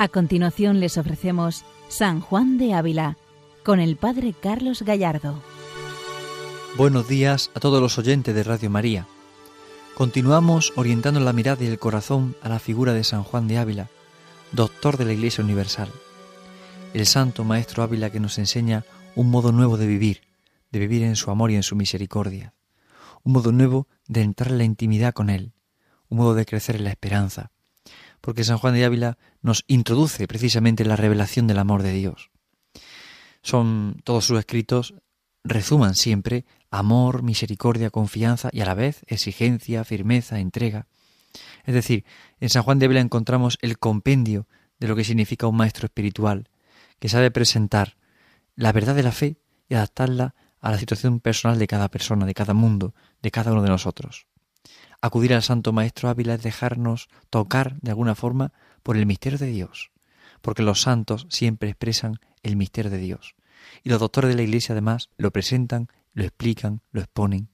A continuación les ofrecemos San Juan de Ávila con el Padre Carlos Gallardo. Buenos días a todos los oyentes de Radio María. Continuamos orientando la mirada y el corazón a la figura de San Juan de Ávila, doctor de la Iglesia Universal. El santo Maestro Ávila que nos enseña un modo nuevo de vivir, de vivir en su amor y en su misericordia. Un modo nuevo de entrar en la intimidad con Él, un modo de crecer en la esperanza, porque San Juan de Ávila nos introduce precisamente en la revelación del amor de Dios. Son todos sus escritos resuman siempre amor, misericordia, confianza y a la vez exigencia, firmeza, entrega. Es decir, en San Juan de Ávila encontramos el compendio de lo que significa un maestro espiritual, que sabe presentar la verdad de la fe y adaptarla a la situación personal de cada persona, de cada mundo, de cada uno de nosotros. Acudir al Santo Maestro Ávila es dejarnos tocar de alguna forma por el misterio de Dios, porque los santos siempre expresan el misterio de Dios. Y los doctores de la Iglesia además lo presentan, lo explican, lo exponen.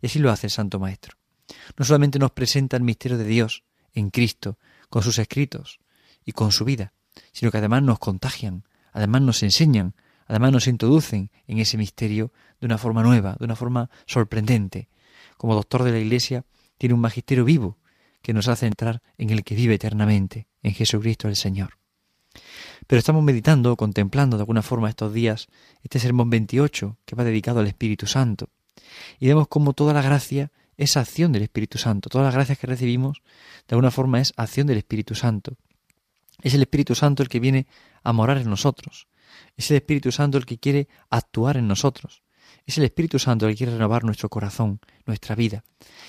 Y así lo hace el Santo Maestro. No solamente nos presenta el misterio de Dios en Cristo, con sus escritos y con su vida, sino que además nos contagian, además nos enseñan, además nos introducen en ese misterio de una forma nueva, de una forma sorprendente. Como doctor de la Iglesia, tiene un magisterio vivo que nos hace entrar en el que vive eternamente, en Jesucristo el Señor. Pero estamos meditando, contemplando de alguna forma estos días este sermón 28 que va dedicado al Espíritu Santo. Y vemos cómo toda la gracia es acción del Espíritu Santo. Todas las gracias que recibimos de alguna forma es acción del Espíritu Santo. Es el Espíritu Santo el que viene a morar en nosotros. Es el Espíritu Santo el que quiere actuar en nosotros. Es el Espíritu Santo el que quiere renovar nuestro corazón, nuestra vida.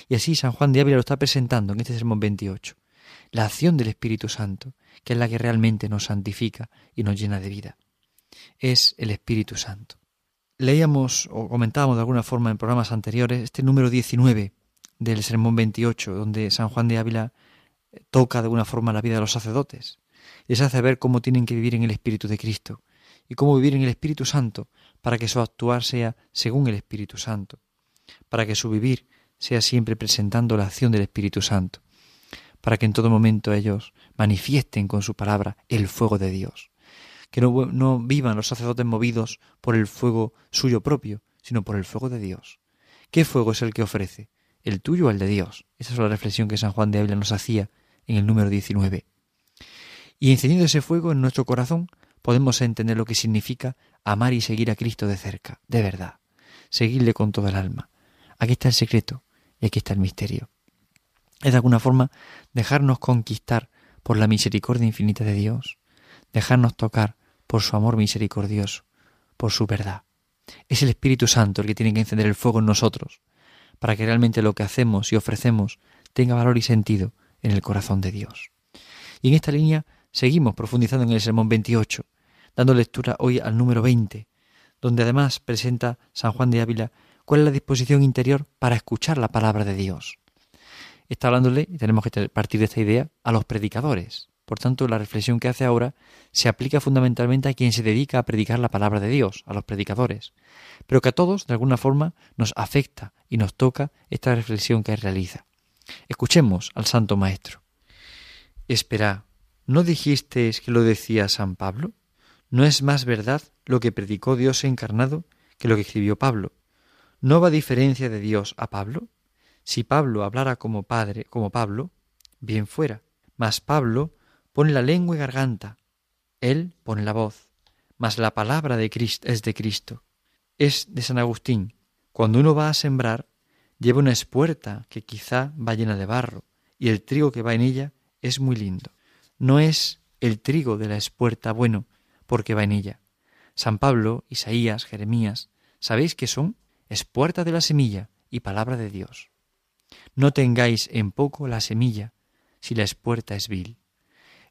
Y así San Juan de Ávila lo está presentando en este sermón 28. La acción del Espíritu Santo, que es la que realmente nos santifica y nos llena de vida. Es el Espíritu Santo. Leíamos o comentábamos de alguna forma en programas anteriores este número 19 del sermón 28, donde San Juan de Ávila toca de alguna forma la vida de los sacerdotes. Les hace ver cómo tienen que vivir en el Espíritu de Cristo y cómo vivir en el Espíritu Santo para que su actuar sea según el Espíritu Santo, para que su vivir sea siempre presentando la acción del Espíritu Santo, para que en todo momento ellos manifiesten con su palabra el fuego de Dios, que no, vivan los sacerdotes movidos por el fuego suyo propio, sino por el fuego de Dios. ¿Qué fuego es el que ofrece? ¿El tuyo o el de Dios? Esa es la reflexión que San Juan de Ávila nos hacía en el número 19. Y encendiendo ese fuego en nuestro corazón, podemos entender lo que significa amar y seguir a Cristo de cerca, de verdad, seguirle con toda el alma. Aquí está el secreto y aquí está el misterio. Es de alguna forma dejarnos conquistar por la misericordia infinita de Dios, dejarnos tocar por su amor misericordioso, por su verdad. Es el Espíritu Santo el que tiene que encender el fuego en nosotros, para que realmente lo que hacemos y ofrecemos tenga valor y sentido en el corazón de Dios. Y en esta línea seguimos profundizando en el Sermón 28, dando lectura hoy al número 20, donde además presenta San Juan de Ávila cuál es la disposición interior para escuchar la palabra de Dios. Está hablándole, y tenemos que partir de esta idea, a los predicadores. Por tanto, la reflexión que hace ahora se aplica fundamentalmente a quien se dedica a predicar la palabra de Dios, a los predicadores, pero que a todos, de alguna forma, nos afecta y nos toca esta reflexión que realiza. Escuchemos al Santo Maestro. Espera, ¿no dijisteis que lo decía San Pablo? ¿No es más verdad lo que predicó Dios encarnado que lo que escribió Pablo? ¿No va diferencia de Dios a Pablo? Si Pablo hablara como padre, como Pablo, bien fuera. Mas Pablo pone la lengua y garganta, él pone la voz. Mas la palabra de Cristo es de Cristo. Es de San Agustín. Cuando uno va a sembrar, lleva una espuerta que quizá va llena de barro, y el trigo que va en ella es muy lindo. No es el trigo de la espuerta bueno, porque va en ella. San Pablo, Isaías, Jeremías, ¿sabéis qué son? Es puerta de la semilla y palabra de Dios. No tengáis en poco la semilla, si la espuerta es vil.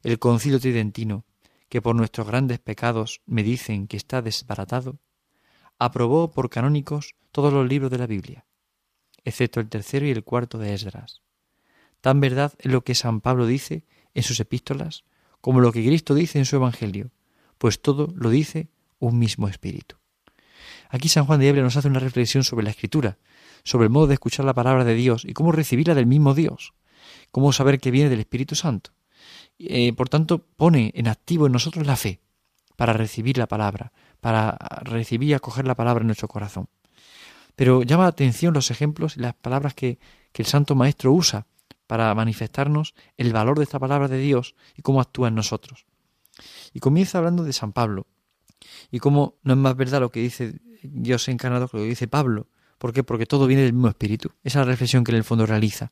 El concilio tridentino, que por nuestros grandes pecados me dicen que está desbaratado, aprobó por canónicos todos los libros de la Biblia, excepto el tercero y el cuarto de Esdras. Tan verdad es lo que San Pablo dice en sus epístolas como lo que Cristo dice en su Evangelio, pues todo lo dice un mismo espíritu. Aquí San Juan de Ávila nos hace una reflexión sobre la escritura, sobre el modo de escuchar la palabra de Dios y cómo recibirla del mismo Dios, cómo saber que viene del Espíritu Santo. Eh, por tanto, pone en activo en nosotros la fe para recibir la palabra, para recibir y acoger la palabra en nuestro corazón. Pero llama la atención los ejemplos y las palabras que, que el Santo Maestro usa para manifestarnos el valor de esta palabra de Dios y cómo actúa en nosotros. Y comienza hablando de San Pablo y cómo no es más verdad lo que dice Dios encarnado que lo que dice Pablo. ¿Por qué? Porque todo viene del mismo espíritu. Esa es la reflexión que en el fondo realiza.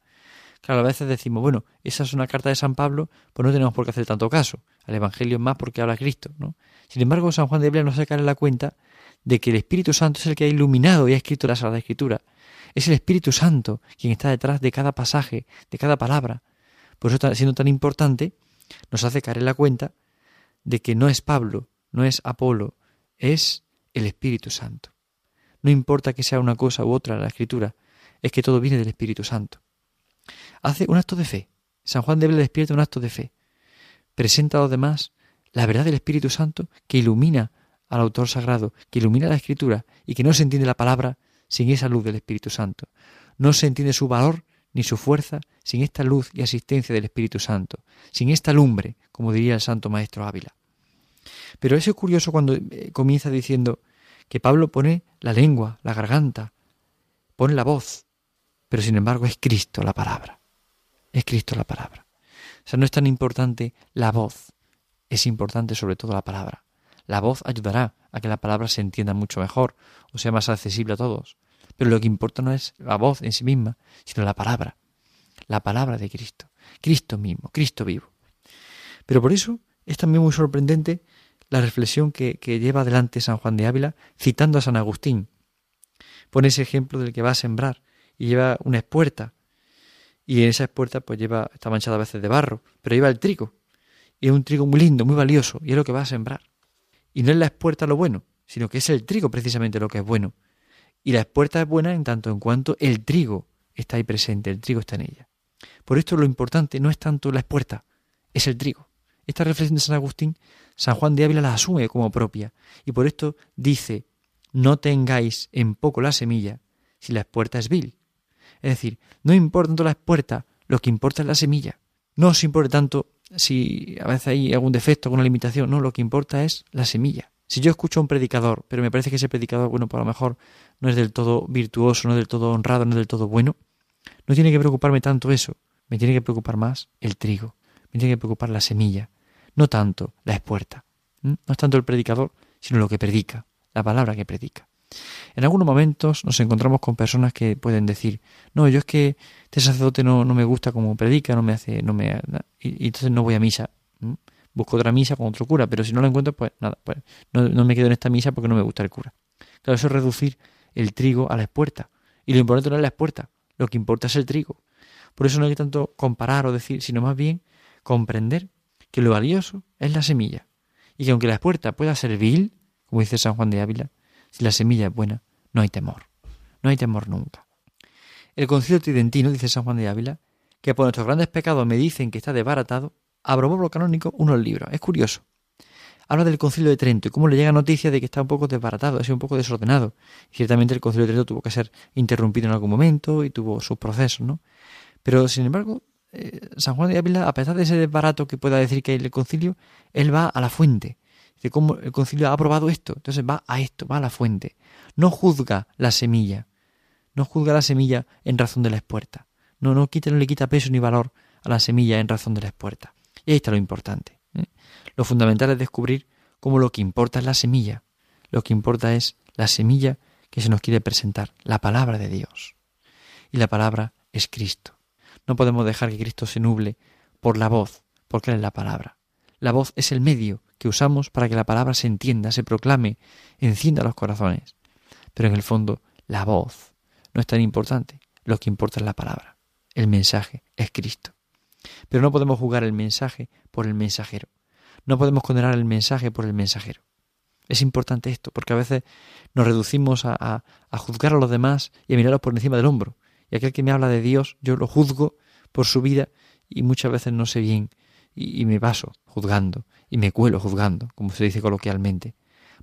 Claro, a veces decimos, bueno, esa es una carta de San Pablo, pues no tenemos por qué hacer tanto caso. Al Evangelio es más porque habla Cristo. Sin embargo, San Juan de Biblia nos saca la cuenta de que el Espíritu Santo es el que ha iluminado y ha escrito la Sagrada Escritura. Es el Espíritu Santo quien está detrás de cada pasaje, de cada palabra. Por eso, siendo tan importante, nos hace caer en la cuenta de que no es Pablo, no es Apolo, es el Espíritu Santo. No importa que sea una cosa u otra la Escritura, es que todo viene del Espíritu Santo hace un acto de fe. San Juan de despierta un acto de fe. Presenta a los demás la verdad del Espíritu Santo que ilumina al autor sagrado, que ilumina la escritura y que no se entiende la palabra sin esa luz del Espíritu Santo. No se entiende su valor ni su fuerza sin esta luz y asistencia del Espíritu Santo, sin esta lumbre, como diría el Santo Maestro Ávila. Pero eso es curioso cuando eh, comienza diciendo que Pablo pone la lengua, la garganta, pone la voz, pero sin embargo es Cristo la palabra. Es Cristo la palabra. O sea, no es tan importante la voz, es importante sobre todo la palabra. La voz ayudará a que la palabra se entienda mucho mejor o sea más accesible a todos. Pero lo que importa no es la voz en sí misma, sino la palabra. La palabra de Cristo. Cristo mismo, Cristo vivo. Pero por eso es también muy sorprendente la reflexión que, lleva adelante San Juan de Ávila citando a San Agustín. Pone ese ejemplo del que va a sembrar y lleva una espuerta. Y en esa espuerta pues lleva, está manchada a veces de barro, pero lleva el trigo. Y es un trigo muy lindo, muy valioso, y es lo que va a sembrar. Y no es la espuerta lo bueno, sino que es el trigo precisamente lo que es bueno. Y la espuerta es buena en tanto en cuanto el trigo está ahí presente, el trigo está en ella. Por esto lo importante no es tanto la espuerta, es el trigo. Esta reflexión de San Agustín, San Juan de Ávila la asume como propia, y por esto dice, no tengáis en poco la semilla, si la espuerta es vil, es decir, no importa tanto la puerta, lo que importa es la semilla. No os importa tanto si a veces hay algún defecto, alguna limitación, no, lo que importa es la semilla. Si yo escucho a un predicador, pero me parece que ese predicador, bueno, por lo mejor no es del todo virtuoso, no es del todo honrado, no es del todo bueno, no tiene que preocuparme tanto eso, me tiene que preocupar más el trigo, me tiene que preocupar la semilla, no tanto la espuerta. No es tanto el predicador, sino lo que predica, la palabra que predica. En algunos momentos nos encontramos con personas que pueden decir, no, yo es que este sacerdote no, no me gusta como predica, no me hace, no me, y, entonces no voy a misa. Busco otra misa con otro cura, pero si no lo encuentro, pues nada, pues no, no me quedo en esta misa porque no me gusta el cura. Claro, eso es reducir el trigo a la espuerta. Y lo importante no es la espuerta, lo que importa es el trigo. Por eso no hay que tanto comparar o decir, sino más bien comprender que lo valioso es la semilla. Y que aunque la espuerta pueda ser vil, como dice San Juan de Ávila, si la semilla es buena, no hay temor. No hay temor nunca. El concilio tridentino, dice San Juan de Ávila, que por nuestros grandes pecados me dicen que está desbaratado, aprobó por lo canónico unos libros. Es curioso. Habla del concilio de Trento y cómo le llega noticia de que está un poco desbaratado, ha sido un poco desordenado. ciertamente el concilio de Trento tuvo que ser interrumpido en algún momento y tuvo sus procesos, ¿no? Pero, sin embargo, eh, San Juan de Ávila, a pesar de ese desbarato que pueda decir que hay el concilio, él va a la fuente Dice, ¿cómo el concilio ha aprobado esto? Entonces va a esto, va a la fuente. No juzga la semilla. No juzga la semilla en razón de la espuerta. No, no, quita, no le quita peso ni valor a la semilla en razón de la espuerta. Y ahí está lo importante. ¿eh? Lo fundamental es descubrir cómo lo que importa es la semilla. Lo que importa es la semilla que se nos quiere presentar, la palabra de Dios. Y la palabra es Cristo. No podemos dejar que Cristo se nuble por la voz, porque Él es la palabra. La voz es el medio que usamos para que la palabra se entienda, se proclame, encienda los corazones. Pero en el fondo, la voz no es tan importante. Lo que importa es la palabra. El mensaje es Cristo. Pero no podemos jugar el mensaje por el mensajero. No podemos condenar el mensaje por el mensajero. Es importante esto, porque a veces nos reducimos a, a, juzgar a los demás y a mirarlos por encima del hombro. Y aquel que me habla de Dios, yo lo juzgo por su vida y muchas veces no sé bien y, me paso juzgando y me cuelo juzgando, como se dice coloquialmente,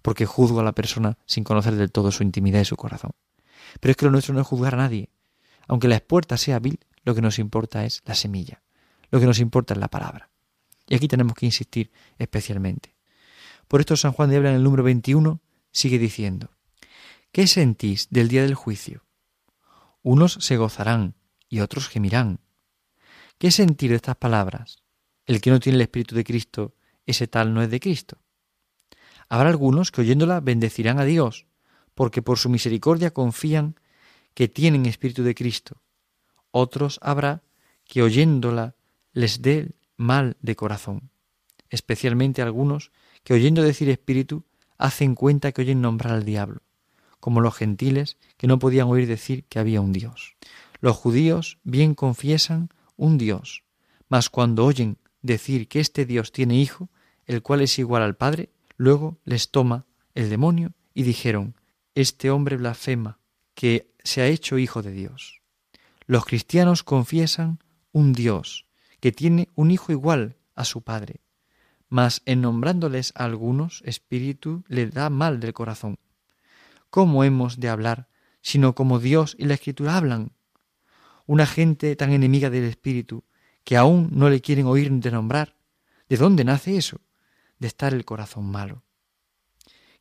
porque juzgo a la persona sin conocer del todo su intimidad y su corazón. Pero es que lo nuestro no es juzgar a nadie. Aunque la espuerta sea vil, lo que nos importa es la semilla. Lo que nos importa es la palabra. Y aquí tenemos que insistir especialmente. Por esto San Juan de Ávila en el número 21 sigue diciendo, ¿qué sentís del día del juicio? Unos se gozarán y otros gemirán. ¿Qué sentir de estas palabras? El que no tiene el Espíritu de Cristo, ese tal no es de Cristo. Habrá algunos que oyéndola bendecirán a Dios, porque por su misericordia confían que tienen Espíritu de Cristo. Otros habrá que oyéndola les dé mal de corazón, especialmente algunos que oyendo decir Espíritu hacen cuenta que oyen nombrar al diablo, como los gentiles que no podían oír decir que había un Dios. Los judíos bien confiesan un Dios, mas cuando oyen decir que este Dios tiene hijo, el cual es igual al Padre, luego les toma el demonio y dijeron, este hombre blasfema, que se ha hecho hijo de Dios. Los cristianos confiesan un Dios, que tiene un hijo igual a su Padre, mas en nombrándoles a algunos, espíritu le da mal del corazón. ¿Cómo hemos de hablar sino como Dios y la Escritura hablan? Una gente tan enemiga del espíritu que aún no le quieren oír ni de nombrar. ¿De dónde nace eso? De estar el corazón malo.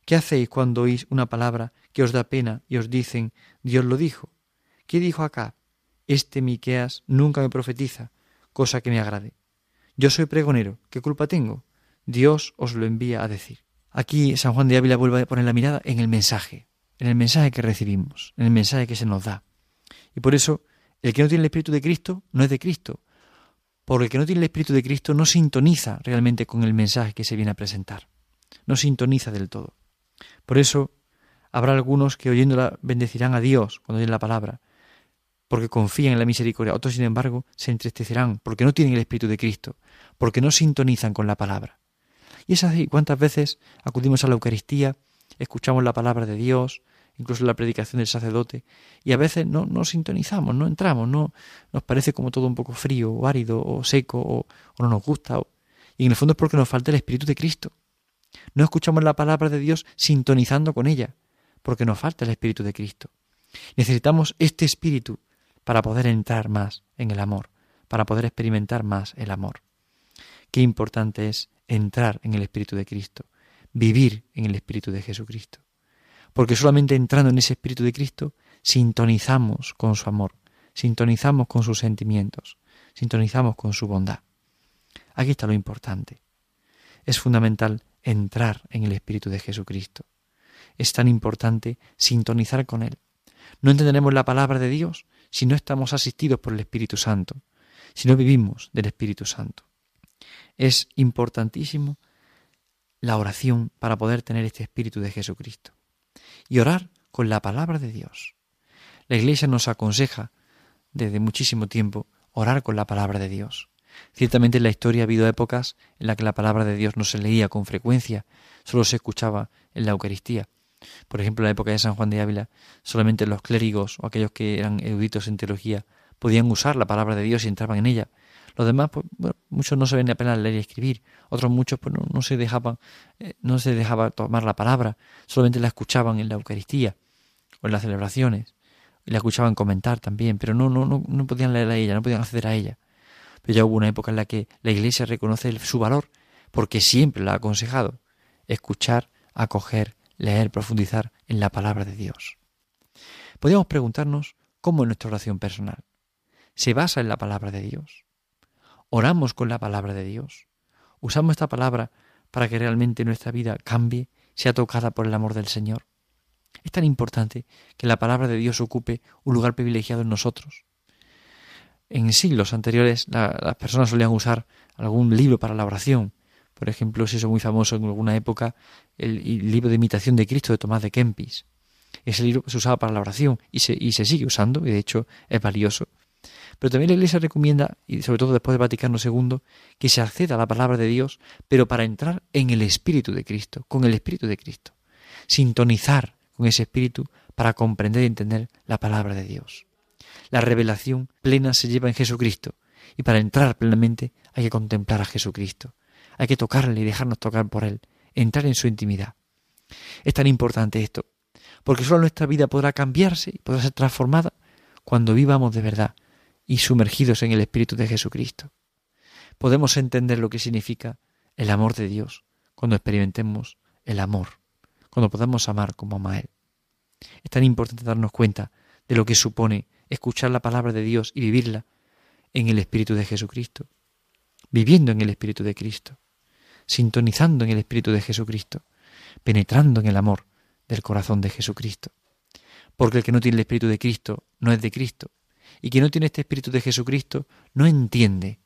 ¿Qué hacéis cuando oís una palabra que os da pena y os dicen Dios lo dijo? ¿Qué dijo acá? Este Miqueas nunca me profetiza, cosa que me agrade. Yo soy pregonero, ¿qué culpa tengo? Dios os lo envía a decir. Aquí San Juan de Ávila vuelve a poner la mirada en el mensaje, en el mensaje que recibimos, en el mensaje que se nos da. Y por eso, el que no tiene el Espíritu de Cristo no es de Cristo, porque el que no tiene el Espíritu de Cristo no sintoniza realmente con el mensaje que se viene a presentar, no sintoniza del todo. Por eso, habrá algunos que oyéndola bendecirán a Dios cuando oyen la palabra, porque confían en la misericordia. Otros, sin embargo, se entristecerán porque no tienen el Espíritu de Cristo, porque no sintonizan con la palabra. Y es así, cuántas veces acudimos a la Eucaristía, escuchamos la palabra de Dios, incluso la predicación del sacerdote, y a veces no, no sintonizamos, no entramos, no nos parece como todo un poco frío, o árido, o seco, o, no nos gusta. y en el fondo es porque nos falta el Espíritu de Cristo. No escuchamos la palabra de Dios sintonizando con ella, porque nos falta el Espíritu de Cristo. Necesitamos este Espíritu para poder entrar más en el amor, para poder experimentar más el amor. Qué importante es entrar en el Espíritu de Cristo, vivir en el Espíritu de Jesucristo. Porque solamente entrando en ese Espíritu de Cristo sintonizamos con su amor, sintonizamos con sus sentimientos, sintonizamos con su bondad. Aquí está lo importante. Es fundamental entrar en el Espíritu de Jesucristo. Es tan importante sintonizar con Él. No entenderemos la palabra de Dios si no estamos asistidos por el Espíritu Santo, si no vivimos del Espíritu Santo. Es importantísimo la oración para poder tener este Espíritu de Jesucristo. Y orar con la palabra de Dios. La Iglesia nos aconseja desde muchísimo tiempo orar con la palabra de Dios. Ciertamente en la historia ha habido épocas en las que la palabra de Dios no se leía con frecuencia, solo se escuchaba en la Eucaristía. Por ejemplo, en la época de San Juan de Ávila, solamente los clérigos o aquellos que eran eruditos en teología podían usar la palabra de Dios y entraban en ella. Los demás, pues, muchos no sabían apenas leer y escribir. Otros muchos, pues, no, se dejaban, eh, no se dejaba tomar la palabra, solamente la escuchaban en la Eucaristía o en las celebraciones y la escuchaban comentar también, pero no, no, no, no podían leer a ella, no podían acceder a ella. Pero ya hubo una época en la que la Iglesia reconoce su valor, porque siempre la ha aconsejado escuchar, acoger, leer, profundizar en la palabra de Dios. Podríamos preguntarnos cómo es nuestra oración personal. ¿Se basa en la palabra de Dios? Oramos con la palabra de Dios. Usamos esta palabra para que realmente nuestra vida cambie, sea tocada por el amor del Señor. Es tan importante que la palabra de Dios ocupe un lugar privilegiado en nosotros. En siglos anteriores las personas solían usar algún libro para la oración. Por ejemplo, se hizo muy famoso en alguna época el, libro de imitación de Cristo de Tomás de Kempis. Ese libro se usaba para la oración y se, y se sigue usando, y de hecho es valioso. Pero también la Iglesia recomienda, y sobre todo después de Vaticano II, que se acceda a la palabra de Dios, pero para entrar en el Espíritu de Cristo, con el Espíritu de Cristo. Sintonizar con ese Espíritu para comprender y entender la palabra de Dios. La revelación plena se lleva en Jesucristo, y para entrar plenamente hay que contemplar a Jesucristo. Hay que tocarle y dejarnos tocar por Él, entrar en su intimidad. Es tan importante esto, porque solo nuestra vida podrá cambiarse y podrá ser transformada cuando vivamos de verdad y sumergidos en el Espíritu de Jesucristo. podemos entender lo que significa el amor de Dios cuando experimentemos el amor, cuando podamos amar como ama Él. Es tan importante darnos cuenta de lo que supone escuchar la palabra de Dios y vivirla en el Espíritu de Jesucristo, viviendo en el Espíritu de Cristo, sintonizando en el Espíritu de Jesucristo, penetrando en el amor del corazón de Jesucristo. Porque el que no tiene el Espíritu de Cristo no es de Cristo, y quien no tiene este Espíritu de Jesucristo no entiende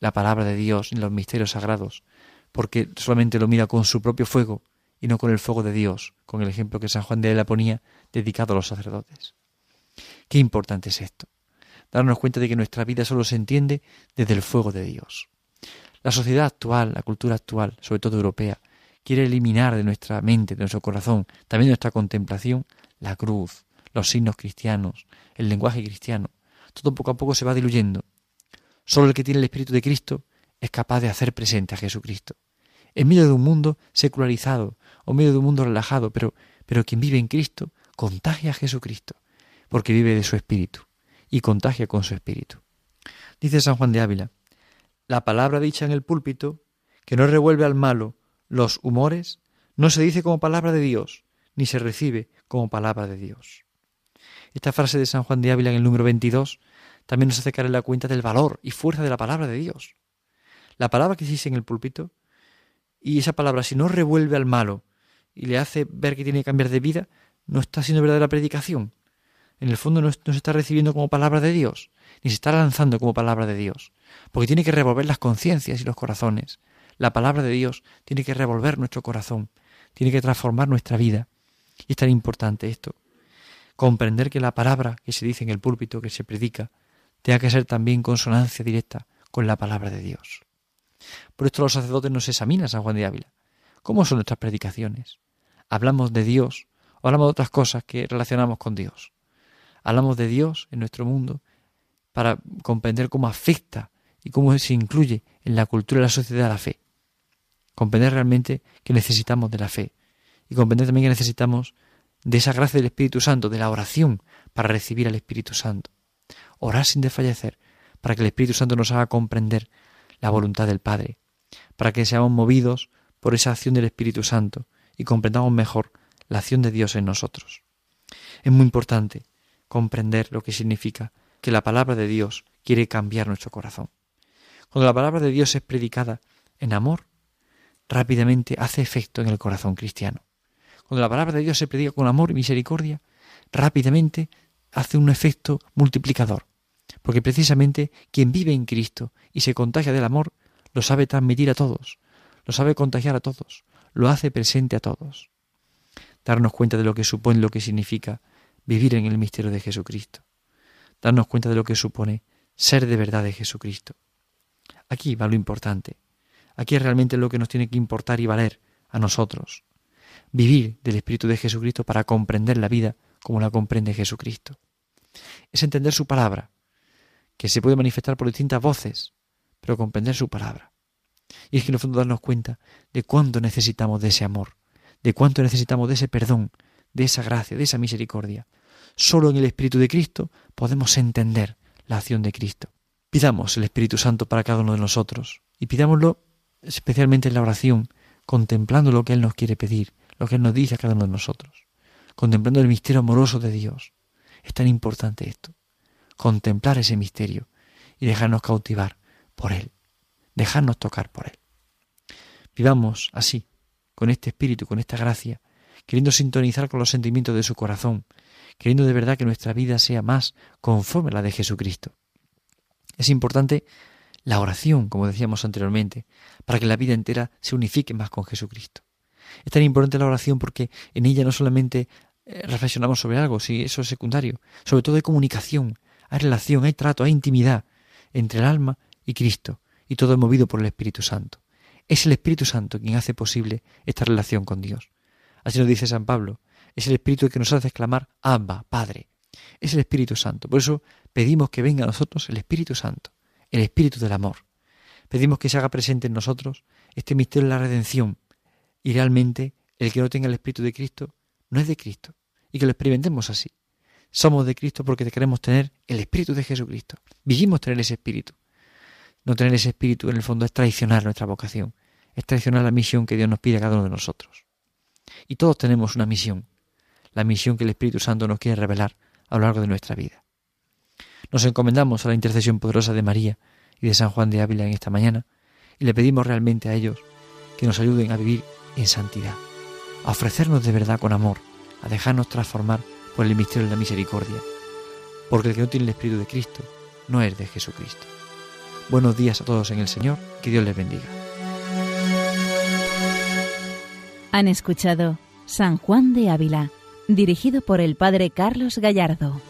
la palabra de Dios ni los misterios sagrados, porque solamente lo mira con su propio fuego y no con el fuego de Dios, con el ejemplo que San Juan de la ponía dedicado a los sacerdotes. Qué importante es esto, darnos cuenta de que nuestra vida solo se entiende desde el fuego de Dios. La sociedad actual, la cultura actual, sobre todo europea, quiere eliminar de nuestra mente, de nuestro corazón, también de nuestra contemplación, la cruz, los signos cristianos, el lenguaje cristiano. Todo poco a poco se va diluyendo. Solo el que tiene el Espíritu de Cristo es capaz de hacer presente a Jesucristo. En medio de un mundo secularizado o en medio de un mundo relajado, pero, pero quien vive en Cristo contagia a Jesucristo, porque vive de su Espíritu y contagia con su Espíritu. Dice San Juan de Ávila, la palabra dicha en el púlpito, que no revuelve al malo los humores, no se dice como palabra de Dios, ni se recibe como palabra de Dios. Esta frase de San Juan de Ávila en el número 22 también nos hace caer en la cuenta del valor y fuerza de la palabra de Dios. La palabra que dice en el púlpito, y esa palabra si no revuelve al malo y le hace ver que tiene que cambiar de vida, no está siendo verdadera predicación. En el fondo no, se está recibiendo como palabra de Dios, ni se está lanzando como palabra de Dios, porque tiene que revolver las conciencias y los corazones. La palabra de Dios tiene que revolver nuestro corazón, tiene que transformar nuestra vida. Y es tan importante esto. Comprender que la palabra que se dice en el púlpito, que se predica, tenga que ser también consonancia directa con la palabra de Dios. Por esto los sacerdotes nos examinan, San Juan de Ávila. ¿Cómo son nuestras predicaciones? ¿Hablamos de Dios o hablamos de otras cosas que relacionamos con Dios? Hablamos de Dios en nuestro mundo para comprender cómo afecta y cómo se incluye en la cultura y la sociedad la fe. Comprender realmente que necesitamos de la fe y comprender también que necesitamos de esa gracia del Espíritu Santo, de la oración para recibir al Espíritu Santo. Orar sin desfallecer para que el Espíritu Santo nos haga comprender la voluntad del Padre, para que seamos movidos por esa acción del Espíritu Santo y comprendamos mejor la acción de Dios en nosotros. Es muy importante comprender lo que significa que la palabra de Dios quiere cambiar nuestro corazón. Cuando la palabra de Dios es predicada en amor, rápidamente hace efecto en el corazón cristiano. Cuando la palabra de Dios se predica con amor y misericordia, rápidamente hace un efecto multiplicador, porque precisamente quien vive en Cristo y se contagia del amor, lo sabe transmitir a todos, lo sabe contagiar a todos, lo hace presente a todos. Darnos cuenta de lo que supone, lo que significa vivir en el misterio de Jesucristo. Darnos cuenta de lo que supone ser de verdad de Jesucristo. Aquí va lo importante. Aquí es realmente lo que nos tiene que importar y valer a nosotros. Vivir del Espíritu de Jesucristo para comprender la vida como la comprende Jesucristo. Es entender su palabra, que se puede manifestar por distintas voces, pero comprender su palabra. Y es que en el fondo darnos cuenta de cuánto necesitamos de ese amor, de cuánto necesitamos de ese perdón, de esa gracia, de esa misericordia. Solo en el Espíritu de Cristo podemos entender la acción de Cristo. Pidamos el Espíritu Santo para cada uno de nosotros y pidámoslo especialmente en la oración, contemplando lo que Él nos quiere pedir, lo que Él nos dice a cada uno de nosotros, contemplando el misterio amoroso de Dios. Es tan importante esto, contemplar ese misterio y dejarnos cautivar por Él, dejarnos tocar por Él. Vivamos así, con este espíritu, con esta gracia, queriendo sintonizar con los sentimientos de su corazón, queriendo de verdad que nuestra vida sea más conforme a la de Jesucristo. Es importante la oración, como decíamos anteriormente, para que la vida entera se unifique más con Jesucristo. Es tan importante la oración porque en ella no solamente eh, reflexionamos sobre algo, si eso es secundario, sobre todo hay comunicación, hay relación, hay trato, hay intimidad entre el alma y Cristo, y todo es movido por el Espíritu Santo. Es el Espíritu Santo quien hace posible esta relación con Dios. Así nos dice San Pablo, es el Espíritu que nos hace exclamar Abba, Padre. Es el Espíritu Santo. Por eso pedimos que venga a nosotros el Espíritu Santo el espíritu del amor. Pedimos que se haga presente en nosotros este misterio de la redención y realmente el que no tenga el espíritu de Cristo no es de Cristo y que lo experimentemos así. Somos de Cristo porque queremos tener el espíritu de Jesucristo. Vivimos tener ese espíritu. No tener ese espíritu en el fondo es traicionar nuestra vocación, es traicionar la misión que Dios nos pide a cada uno de nosotros. Y todos tenemos una misión, la misión que el Espíritu Santo nos quiere revelar a lo largo de nuestra vida. Nos encomendamos a la intercesión poderosa de María y de San Juan de Ávila en esta mañana y le pedimos realmente a ellos que nos ayuden a vivir en santidad, a ofrecernos de verdad con amor, a dejarnos transformar por el misterio de la misericordia, porque el que no tiene el Espíritu de Cristo no es de Jesucristo. Buenos días a todos en el Señor, que Dios les bendiga. Han escuchado San Juan de Ávila, dirigido por el Padre Carlos Gallardo.